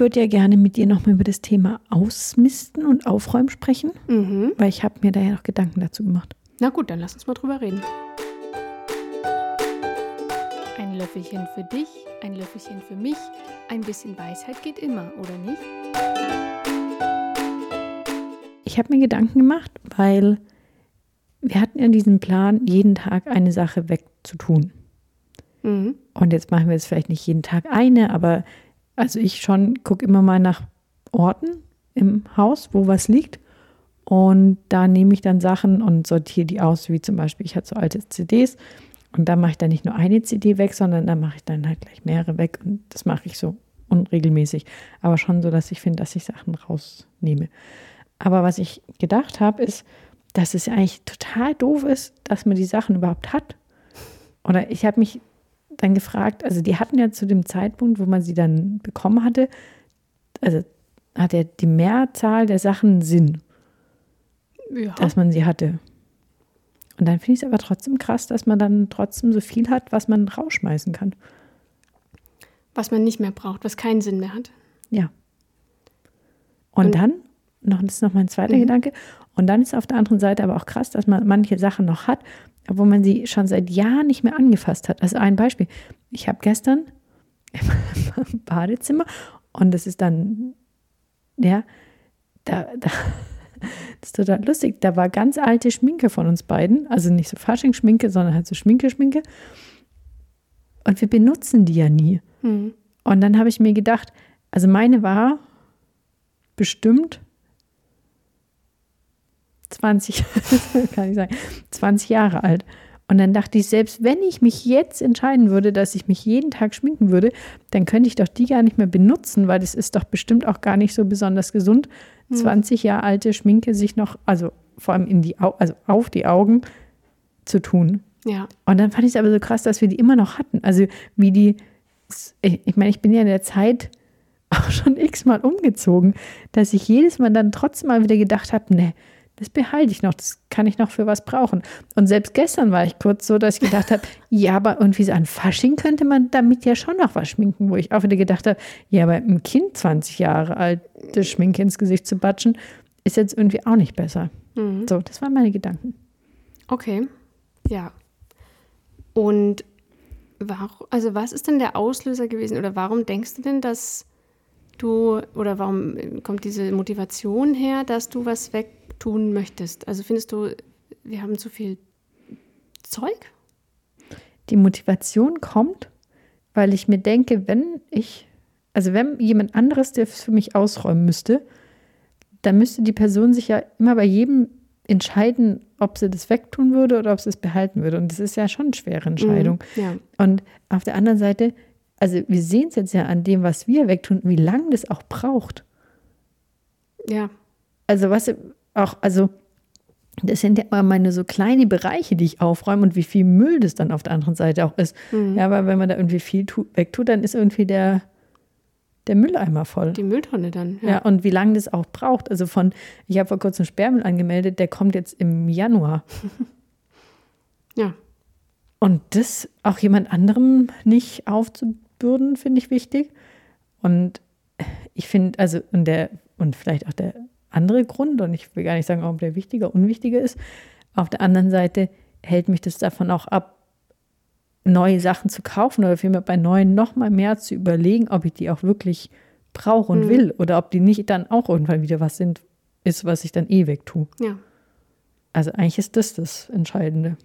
ich würde ja gerne mit dir nochmal über das Thema Ausmisten und Aufräumen sprechen, Mhm. weil ich habe mir da ja noch Gedanken dazu gemacht. Na gut, dann lass uns mal drüber reden. Ein Löffelchen für dich, ein Löffelchen für mich. Ein bisschen Weisheit geht immer, oder nicht? Ich habe mir Gedanken gemacht, weil wir hatten ja diesen Plan, jeden Tag eine Sache wegzutun. Mhm. Und jetzt machen wir es vielleicht nicht jeden Tag eine, aber also ich schon gucke immer mal nach Orten im Haus, wo was liegt. Und da nehme ich dann Sachen und sortiere die aus, wie zum Beispiel, ich hatte so alte CDs und da mache ich dann nicht nur eine CD weg, sondern da mache ich dann halt gleich mehrere weg und das mache ich so unregelmäßig. Aber schon so, dass ich finde, dass ich Sachen rausnehme. Aber was ich gedacht habe, ist, dass es eigentlich total doof ist, dass man die Sachen überhaupt hat. Oder ich habe mich dann gefragt, also die hatten ja zu dem Zeitpunkt, wo man sie dann bekommen hatte, also hat ja die Mehrzahl der Sachen Sinn, Ja. dass man sie hatte. Und dann finde ich es aber trotzdem krass, dass man dann trotzdem so viel hat, was man rausschmeißen kann. was man nicht mehr braucht, was keinen Sinn mehr hat. Ja. Und, Und- dann, noch, das ist noch mein zweiter Mhm. Gedanke, und dann ist auf der anderen Seite aber auch krass, dass man manche Sachen noch hat, obwohl man sie schon seit Jahren nicht mehr angefasst hat. Also ein Beispiel. Ich habe gestern im Badezimmer und das ist dann, ja, da, da, das ist total lustig. Da war ganz alte Schminke von uns beiden, also nicht so Fasching-Schminke, sondern halt so Schminke-Schminke. Und wir benutzen die ja nie. Mhm. Und dann habe ich mir gedacht, also meine war bestimmt 20, kann ich sagen, 20 Jahre alt. Und dann dachte ich, selbst wenn ich mich jetzt entscheiden würde, dass ich mich jeden Tag schminken würde, dann könnte ich doch die gar nicht mehr benutzen, weil das ist doch bestimmt auch gar nicht so besonders gesund, 20 Jahre alte Schminke sich noch, also vor allem in die Au also auf die Augen zu tun. Ja. Und dann fand ich es aber so krass, dass wir die immer noch hatten. Also wie die, ich ich meine, ich bin ja in der Zeit auch schon x-mal umgezogen, dass ich jedes Mal dann trotzdem mal wieder gedacht habe, ne, das behalte ich noch, das kann ich noch für was brauchen. Und selbst gestern war ich kurz so, dass ich gedacht habe, ja, aber irgendwie so an Fasching könnte man damit ja schon noch was schminken, wo ich auch wieder gedacht habe, ja, aber einem Kind 20 Jahre alte Schminke ins Gesicht zu batschen, ist jetzt irgendwie auch nicht besser. Mhm. So, das waren meine Gedanken. Okay. Ja. Und warum, also was ist denn der Auslöser gewesen oder warum denkst du denn, dass du oder warum kommt diese Motivation her, dass du was wegtun möchtest? Also findest du, wir haben zu viel Zeug? Die Motivation kommt, weil ich mir denke, wenn ich, also wenn jemand anderes das für mich ausräumen müsste, dann müsste die Person sich ja immer bei jedem entscheiden, ob sie das wegtun würde oder ob sie es behalten würde. Und das ist ja schon eine schwere Entscheidung. Mhm, Ja. Und auf der anderen Seite, also wir sehen es jetzt ja an dem, was wir wegtun, wie lange das auch braucht. Ja. Also was auch, also das sind ja immer meine so kleine Bereiche, die ich aufräume und wie viel Müll das dann auf der anderen Seite auch ist. Mhm. Ja, aber wenn man da irgendwie viel tu, wegtut, dann ist irgendwie der, der Mülleimer voll. Die Mülltonne dann. ja. und wie lange das auch braucht. Also von, ich habe vor kurzem Sperrmüll angemeldet, der kommt jetzt im Januar. Ja. Und das auch jemand anderem nicht aufzubürden, finde ich wichtig. Und ich finde, also, und der, und vielleicht auch der andere Grund, und ich will gar nicht sagen, ob der wichtiger, unwichtiger ist, auf der anderen Seite hält mich das davon auch ab, neue Sachen zu kaufen oder vielmehr bei neuen noch mal mehr zu überlegen, ob ich die auch wirklich brauche und Mhm. will oder ob die nicht dann auch irgendwann wieder was sind, ist, was ich dann eh wegtue. Ja. Also eigentlich ist das das Entscheidende.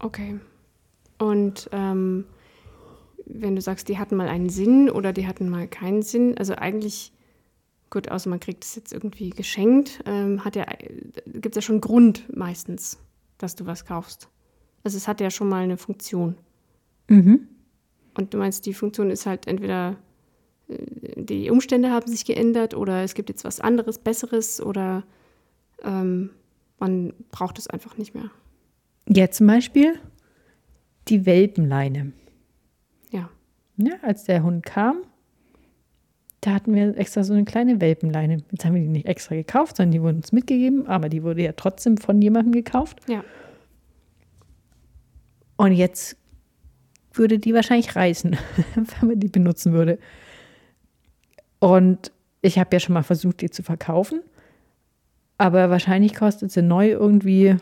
Okay. Und ähm, wenn du sagst, die hatten mal einen Sinn oder die hatten mal keinen Sinn, also eigentlich, gut, außer man kriegt es jetzt irgendwie geschenkt, ähm, hat ja, gibt es ja schon einen Grund meistens, dass du was kaufst. Also es hat ja schon mal eine Funktion. Mhm. Und du meinst, die Funktion ist halt entweder äh, die Umstände haben sich geändert oder es gibt jetzt was anderes, Besseres oder ähm, man braucht es einfach nicht mehr. Ja, zum Beispiel die Welpenleine. Ja. Ja, als der Hund kam, da hatten wir extra so eine kleine Welpenleine. Jetzt haben wir die nicht extra gekauft, sondern die wurden uns mitgegeben, aber die wurde ja trotzdem von jemandem gekauft. Ja. Und jetzt würde die wahrscheinlich reißen, wenn man die benutzen würde. Und ich habe ja schon mal versucht, die zu verkaufen. Aber wahrscheinlich kostet sie neu irgendwie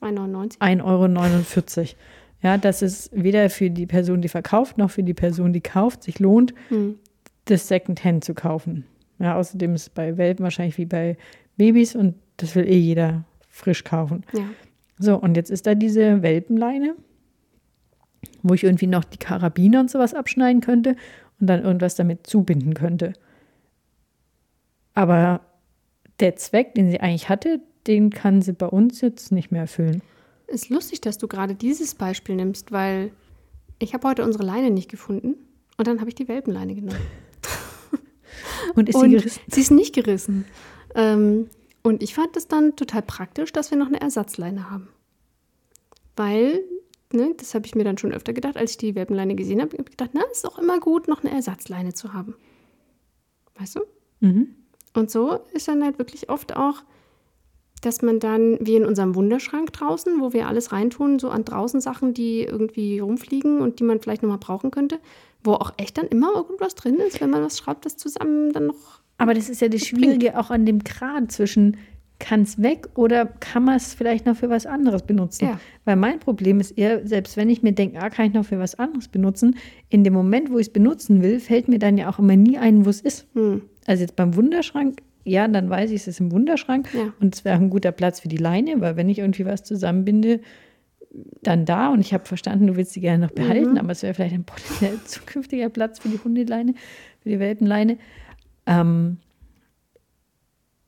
2,99. 1,49 Euro. Ja, dass es weder für die Person, die verkauft, noch für die Person, die kauft, sich lohnt, Hm. Das Secondhand zu kaufen. Ja, außerdem ist es bei Welpen wahrscheinlich wie bei Babys und das will eh jeder frisch kaufen. Ja. So, und jetzt ist da diese Welpenleine, wo ich irgendwie noch die Karabiner und sowas abschneiden könnte und dann irgendwas damit zubinden könnte. Aber der Zweck, den sie eigentlich hatte, den kann sie bei uns jetzt nicht mehr erfüllen. Ist lustig, dass du gerade dieses Beispiel nimmst, weil ich habe heute unsere Leine nicht gefunden und dann habe ich die Welpenleine genommen. Und ist sie und gerissen? sie ist nicht gerissen. Ähm, und ich fand es dann total praktisch, dass wir noch eine Ersatzleine haben. Weil, ne, das habe ich mir dann schon öfter gedacht, als ich die Welpenleine gesehen habe, habe ich gedacht, na, ist auch immer gut, noch eine Ersatzleine zu haben. Weißt du? Mhm. Und so ist dann halt wirklich oft auch, dass man dann, wie in unserem Wunderschrank draußen, wo wir alles reintun, so an draußen Sachen, die irgendwie rumfliegen und die man vielleicht nochmal brauchen könnte, wo auch echt dann immer irgendwas drin ist, wenn man was schraubt, das zusammen dann noch. Aber das ist ja das Schwierige auch an dem Grad zwischen kann es weg oder kann man es vielleicht noch für was anderes benutzen? Ja. Weil mein Problem ist eher, selbst wenn ich mir denke, ah, kann ich noch für was anderes benutzen, in dem Moment, wo ich es benutzen will, fällt mir dann ja auch immer nie ein, wo es ist. Hm, Also jetzt beim Wunderschrank, ja, dann weiß ich, es ist im Wunderschrank Ja. und es wäre auch ein guter Platz für die Leine, weil wenn ich irgendwie was zusammenbinde, dann da und ich habe verstanden, du willst sie gerne noch behalten, aber es wäre vielleicht ein potenziell zukünftiger Platz für die Hundeleine, für die Welpenleine. Ähm,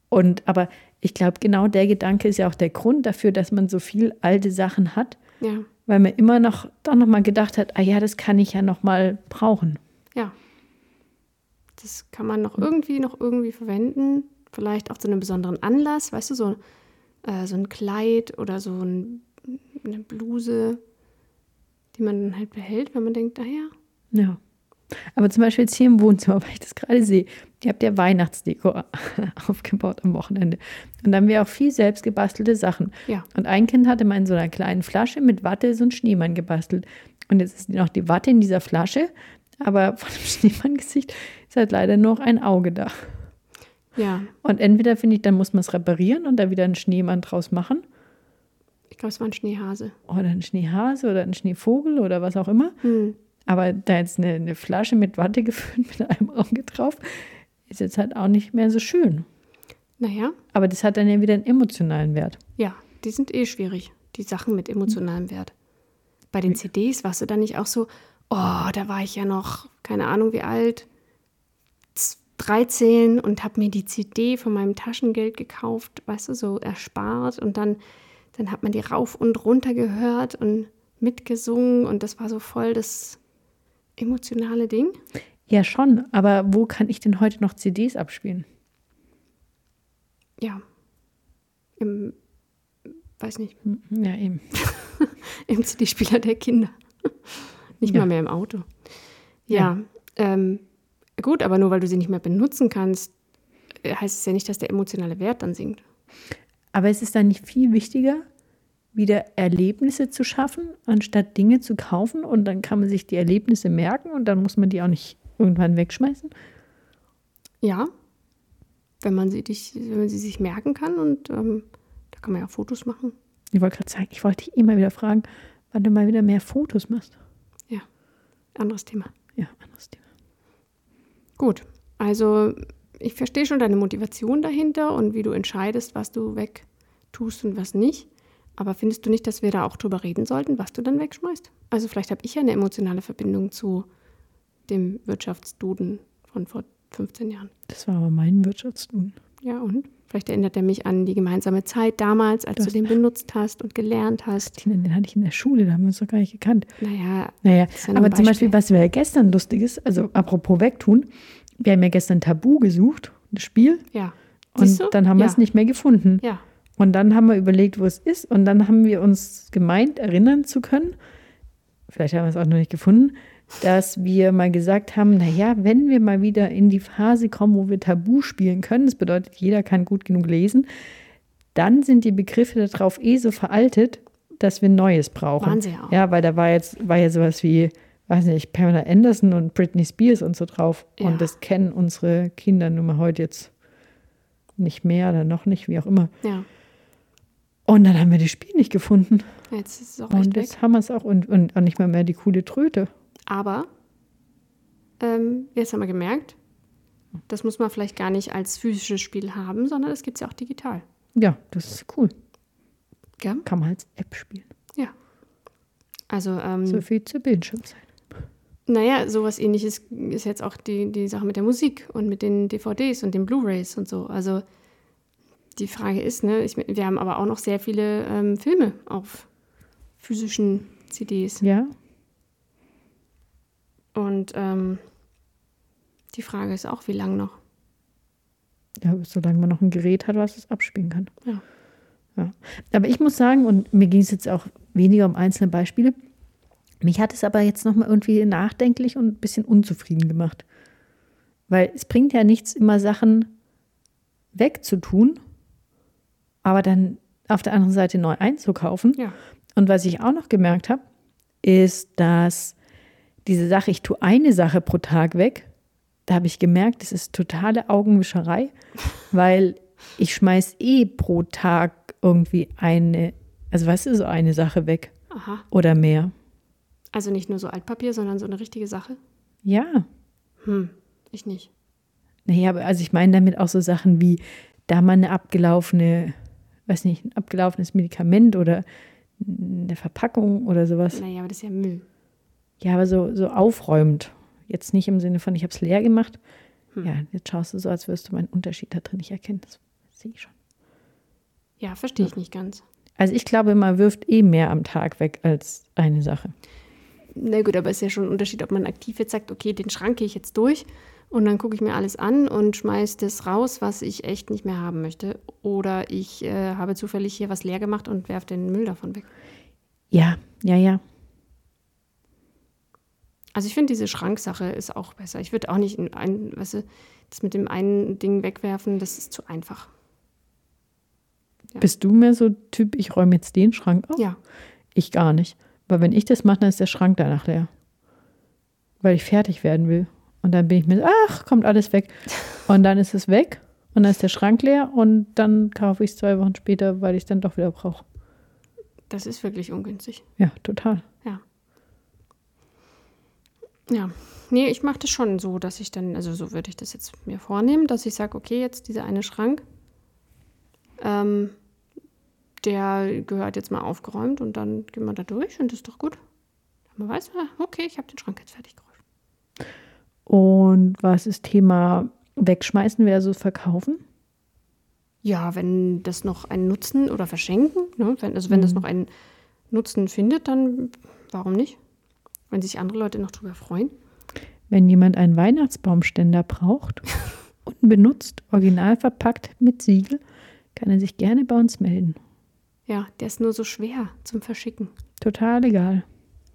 und aber ich glaube, genau der Gedanke ist ja auch der Grund dafür, dass man so viel alte Sachen hat, ja, weil man immer noch dann noch mal gedacht hat, ah ja, das kann ich ja noch mal brauchen. ja. Das kann man noch irgendwie, noch irgendwie verwenden. Vielleicht auch zu einem besonderen Anlass, weißt du, so, äh, so ein Kleid oder so ein, eine Bluse, die man dann halt behält, wenn man denkt, ah ja, Ja. Aber zum Beispiel jetzt hier im Wohnzimmer, weil ich das gerade sehe, ihr habt ja Weihnachtsdeko aufgebaut am Wochenende. Und dann haben wir auch viel selbst gebastelte Sachen. ja, Und ein Kind hatte mal in so einer kleinen Flasche mit Watte so einen Schneemann gebastelt. Und jetzt ist noch die Watte in dieser Flasche, aber von dem Schneemanngesicht ist halt leider nur noch ein Auge da. ja. Und entweder finde ich, dann muss man es reparieren und da wieder einen Schneemann draus machen. Ich glaube, es war ein Schneehase. Oder einen Schneehase oder einen Schneevogel oder was auch immer. Hm. Aber da jetzt eine, eine Flasche mit Watte gefüllt mit einem Auge drauf, ist jetzt halt auch nicht mehr so schön. Naja, Aber das hat dann ja wieder einen emotionalen Wert. Ja, die sind eh schwierig, die Sachen mit emotionalem Wert. Bei den CDs warst du dann nicht auch so, oh, da war ich ja noch, keine Ahnung wie alt, z- 13 und habe mir die CD von meinem Taschengeld gekauft, weißt du, so erspart und dann, dann hat man die rauf und runter gehört und mitgesungen und das war so voll das emotionale Ding. Ja, schon. Aber wo kann ich denn heute noch CDs abspielen? Ja, im, weiß nicht, Hm, Ja, eben. Im CD-Spieler der Kinder. Nicht Ja. mal mehr im Auto. Ja, Ähm, gut, aber nur weil du sie nicht mehr benutzen kannst, heißt es ja nicht, dass der emotionale Wert dann sinkt. Aber es ist dann nicht viel wichtiger, wieder Erlebnisse zu schaffen, anstatt Dinge zu kaufen und dann kann man sich die Erlebnisse merken und dann muss man die auch nicht irgendwann wegschmeißen. Ja, wenn man sie, dich, wenn man sie sich merken kann und ähm, da kann man ja Fotos machen. Ich wollte gerade sagen, ich wollte dich immer wieder fragen, wann du mal wieder mehr Fotos machst. Ja, anderes Thema. Ja, anderes Thema. Gut, also ich verstehe schon deine Motivation dahinter und wie du entscheidest, was du wegtust und was nicht. Aber findest du nicht, dass wir da auch drüber reden sollten, was du dann wegschmeißt? Also vielleicht habe ich ja eine emotionale Verbindung zu dem Wirtschaftsduden von vor 15 Jahren. Das war aber mein Wirtschaftstun. Ja, und? Vielleicht erinnert er mich an die gemeinsame Zeit damals, als Du du den benutzt hast und gelernt hast. Tina, den hatte ich in der Schule, da haben wir uns doch gar nicht gekannt. Naja, Naja, ja aber ein zum Beispiel, Beispiel. was wir ja gestern lustiges, also apropos wegtun, wir haben ja gestern Tabu gesucht, das Spiel, ja. und Siehst du? dann haben wir ja. es nicht mehr gefunden. Ja, Und dann haben wir überlegt, wo es ist. Und dann haben wir uns gemeint, erinnern zu können, vielleicht haben wir es auch noch nicht gefunden, dass wir mal gesagt haben, naja, wenn wir mal wieder in die Phase kommen, wo wir Tabu spielen können, das bedeutet, jeder kann gut genug lesen, dann sind die Begriffe darauf eh so veraltet, dass wir Neues brauchen. Auch. Ja, weil da war jetzt, war ja sowas wie weiß nicht, Pamela Anderson und Britney Spears und so drauf. Ja. Und das kennen unsere Kinder nun mal heute jetzt nicht mehr oder noch nicht, wie auch immer. Ja, Und dann haben wir das Spiel nicht gefunden. jetzt ist es auch Und weg. jetzt haben wir es auch und, und auch nicht mal mehr die coole Tröte. Aber ähm, jetzt haben wir gemerkt, das muss man vielleicht gar nicht als physisches Spiel haben, sondern das gibt es ja auch digital. Ja, das ist cool. Gell? Kann man als App spielen. Ja. Also, ähm, So viel zur Bildschirmzeit. Naja, sowas ähnliches ist jetzt auch die, die Sache mit der Musik und mit den DVDs und den Blu-Rays und so. Also die Frage ist, ne, ich, wir haben aber auch noch sehr viele ähm, Filme auf physischen CDs. Ja, Und ähm, die Frage ist auch, wie lange noch? ja, solange man noch ein Gerät hat, was es abspielen kann. Ja. ja. Aber ich muss sagen, und mir ging es jetzt auch weniger um einzelne Beispiele, mich hat es aber jetzt nochmal irgendwie nachdenklich und ein bisschen unzufrieden gemacht. Weil es bringt ja nichts, immer Sachen wegzutun, aber dann auf der anderen Seite neu einzukaufen. Ja. Und was ich auch noch gemerkt habe, ist, dass diese Sache, ich tue eine Sache pro Tag weg, da habe ich gemerkt, das ist totale Augenwischerei, weil ich schmeiß eh pro Tag irgendwie eine, also was ist so eine Sache weg Aha. oder mehr. Also nicht nur so Altpapier, sondern so eine richtige Sache? Ja, Hm, ich nicht. naja, aber also ich meine damit auch so Sachen wie da mal eine abgelaufene, weiß nicht, ein abgelaufenes Medikament oder eine Verpackung oder sowas. Naja, aber das ist ja Müll. Ja, aber so, so aufräumend. Jetzt nicht im Sinne von, ich habe es leer gemacht. Hm. Ja, jetzt schaust du so, als wirst du meinen Unterschied da drin nicht erkennen. Das sehe ich schon. Ja, verstehe ich nicht ganz. Also ich glaube, man wirft eh mehr am Tag weg als eine Sache. Na gut, aber es ist ja schon ein Unterschied, ob man aktiv jetzt sagt, okay, den Schrank gehe ich jetzt durch und dann gucke ich mir alles an und schmeiß das raus, was ich echt nicht mehr haben möchte. Oder ich äh, habe zufällig hier was leer gemacht und werfe den Müll davon weg. Ja, ja, ja. Also ich finde, diese Schranksache ist auch besser. Ich würde auch nicht in ein, weißt du, das mit dem einen Ding wegwerfen, das ist zu einfach. Ja. Bist du mehr so Typ, ich räume jetzt den Schrank auf? Ja, Ich gar nicht. Weil wenn ich das mache, dann ist der Schrank danach leer. Weil ich fertig werden will. Und dann bin ich mir, ach, kommt alles weg. Und dann ist es weg. Und dann ist der Schrank leer. Und dann kaufe ich es zwei Wochen später, weil ich es dann doch wieder brauche. das ist wirklich ungünstig. Ja, total. Ja. Ja. Nee, ich mache das schon so, dass ich dann, also so würde ich das jetzt mir vornehmen, dass ich sage, okay, jetzt dieser eine Schrank, ähm, der gehört jetzt mal aufgeräumt und dann gehen wir da durch und das ist doch gut. Man weiß, ah, okay, ich habe den Schrank jetzt fertig geräumt. Und was ist Thema Wegschmeißen versus Verkaufen? Ja, wenn das noch einen Nutzen oder verschenken, ne, wenn, also wenn das noch einen Nutzen findet, dann warum nicht? Wenn sich andere Leute noch drüber freuen. Wenn jemand einen Weihnachtsbaumständer braucht, unbenutzt, original verpackt mit Siegel, kann er sich gerne bei uns melden. Ja, der ist nur so schwer zum Verschicken. Total egal.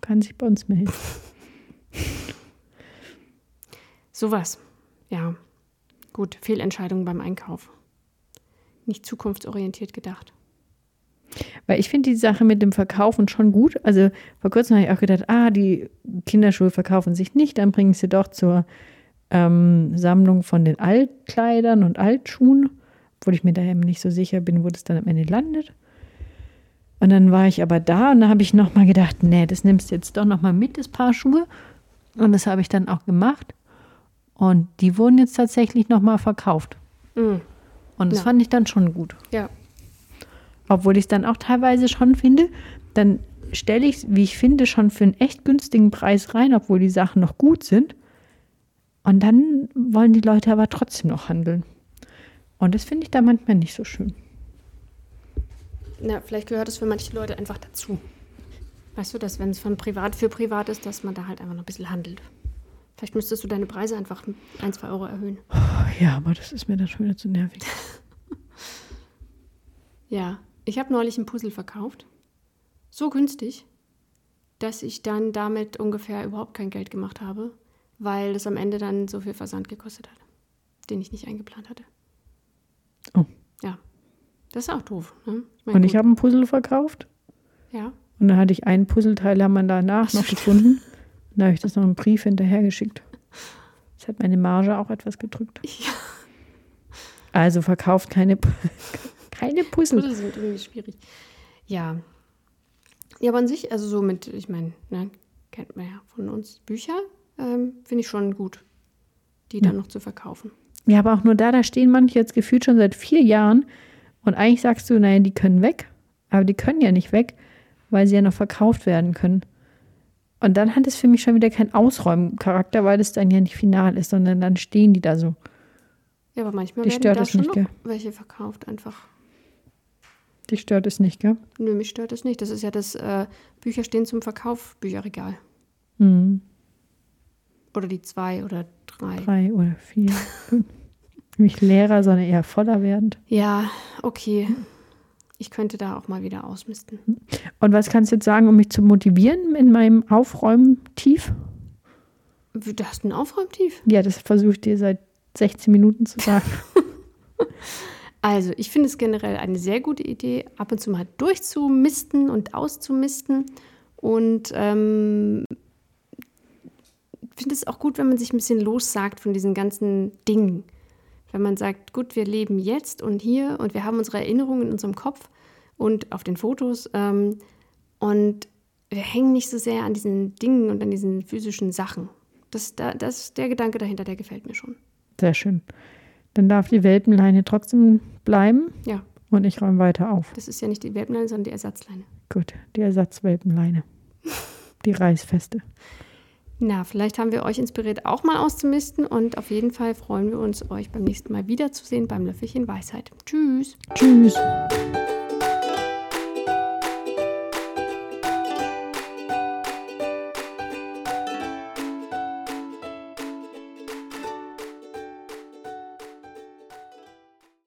Kann sich bei uns melden. Sowas. Ja. Gut, Fehlentscheidungen beim Einkauf. Nicht zukunftsorientiert gedacht. Weil ich finde die Sache mit dem Verkaufen schon gut. Also vor kurzem habe ich auch gedacht, ah, die Kinderschuhe verkaufen sich nicht, dann bringen sie doch zur ähm, Sammlung von den Altkleidern und Altschuhen, obwohl ich mir da eben nicht so sicher bin, wo das dann am Ende landet. Und dann war ich aber da und da habe ich nochmal gedacht, nee, das nimmst du jetzt doch nochmal mit, das Paar Schuhe. Und das habe ich dann auch gemacht. Und die wurden jetzt tatsächlich nochmal verkauft. Mhm. Und das Ja. fand ich dann schon gut. Ja. Obwohl ich es dann auch teilweise schon finde, dann stelle ich es, wie ich finde, schon für einen echt günstigen Preis rein, obwohl die Sachen noch gut sind. Und dann wollen die Leute aber trotzdem noch handeln. Und das finde ich da manchmal nicht so schön. Na, vielleicht gehört es für manche Leute einfach dazu. Weißt du, dass wenn es von privat für privat ist, dass man da halt einfach noch ein bisschen handelt. Vielleicht müsstest du deine Preise einfach ein, zwei Euro erhöhen. Ja, aber das ist mir dann schon wieder zu nervig. Ja, ich habe neulich ein Puzzle verkauft. So günstig, dass ich dann damit ungefähr überhaupt kein Geld gemacht habe, weil es am Ende dann so viel Versand gekostet hat, den ich nicht eingeplant hatte. Oh. Das ist auch doof. Ne? mein, Und ich habe ein Puzzle verkauft Ja, und dann hatte ich einen Puzzleteil, haben wir danach noch gefunden. Und Da habe ich das noch einen Brief hinterhergeschickt. Das hat meine Marge auch etwas gedrückt. Ja. Also verkauft keine, keine Puzzle. Puzzle sind irgendwie schwierig. Ja. Ja, aber an sich, also so mit, ich meine, ne, kennt man ja von uns Bücher, ähm, finde ich schon gut, die dann noch zu verkaufen. Ja, aber auch nur da, da stehen manche jetzt gefühlt schon seit vier Jahren. Und eigentlich sagst du, naja, die können weg. Aber die können ja nicht weg, weil sie ja noch verkauft werden können. Und dann hat es für mich schon wieder keinen Ausräumcharakter, weil es dann ja nicht final ist, sondern dann stehen die da so. Ja, aber manchmal Dich werden stört da das schon nicht, noch gell? welche verkauft einfach. Dich stört es nicht, gell? Nö, mich stört das nicht. Das ist ja das äh, Bücher stehen zum Verkauf, Bücherregal. Mhm. Oder die zwei oder drei. Drei oder vier. fünf. nicht leerer, sondern eher voller werdend. Ja, okay. Ich könnte da auch mal wieder ausmisten. Und was kannst du jetzt sagen, um mich zu motivieren in meinem Aufräumen-Tief? Du hast ein Aufräumtief. Ja, das versuche ich dir seit 16 Minuten zu sagen. Also, ich finde es generell eine sehr gute Idee, ab und zu mal durchzumisten und auszumisten. Und ähm, finde es auch gut, wenn man sich ein bisschen lossagt von diesen ganzen Dingen. Wenn man sagt, gut, wir leben jetzt und hier und wir haben unsere Erinnerungen in unserem Kopf und auf den Fotos. Ähm, und wir hängen nicht so sehr an diesen Dingen und an diesen physischen Sachen. Das, da, das, der Gedanke dahinter, der gefällt mir schon. Sehr schön. Dann darf die Welpenleine trotzdem bleiben Ja, und ich räume weiter auf. das ist ja nicht die Welpenleine, sondern die Ersatzleine. Gut, die Ersatzwelpenleine. Die Reißfeste. Na, vielleicht haben wir euch inspiriert, auch mal auszumisten und auf jeden Fall freuen wir uns, euch beim nächsten Mal wiederzusehen beim Löffelchen Weisheit. Tschüss! Tschüss.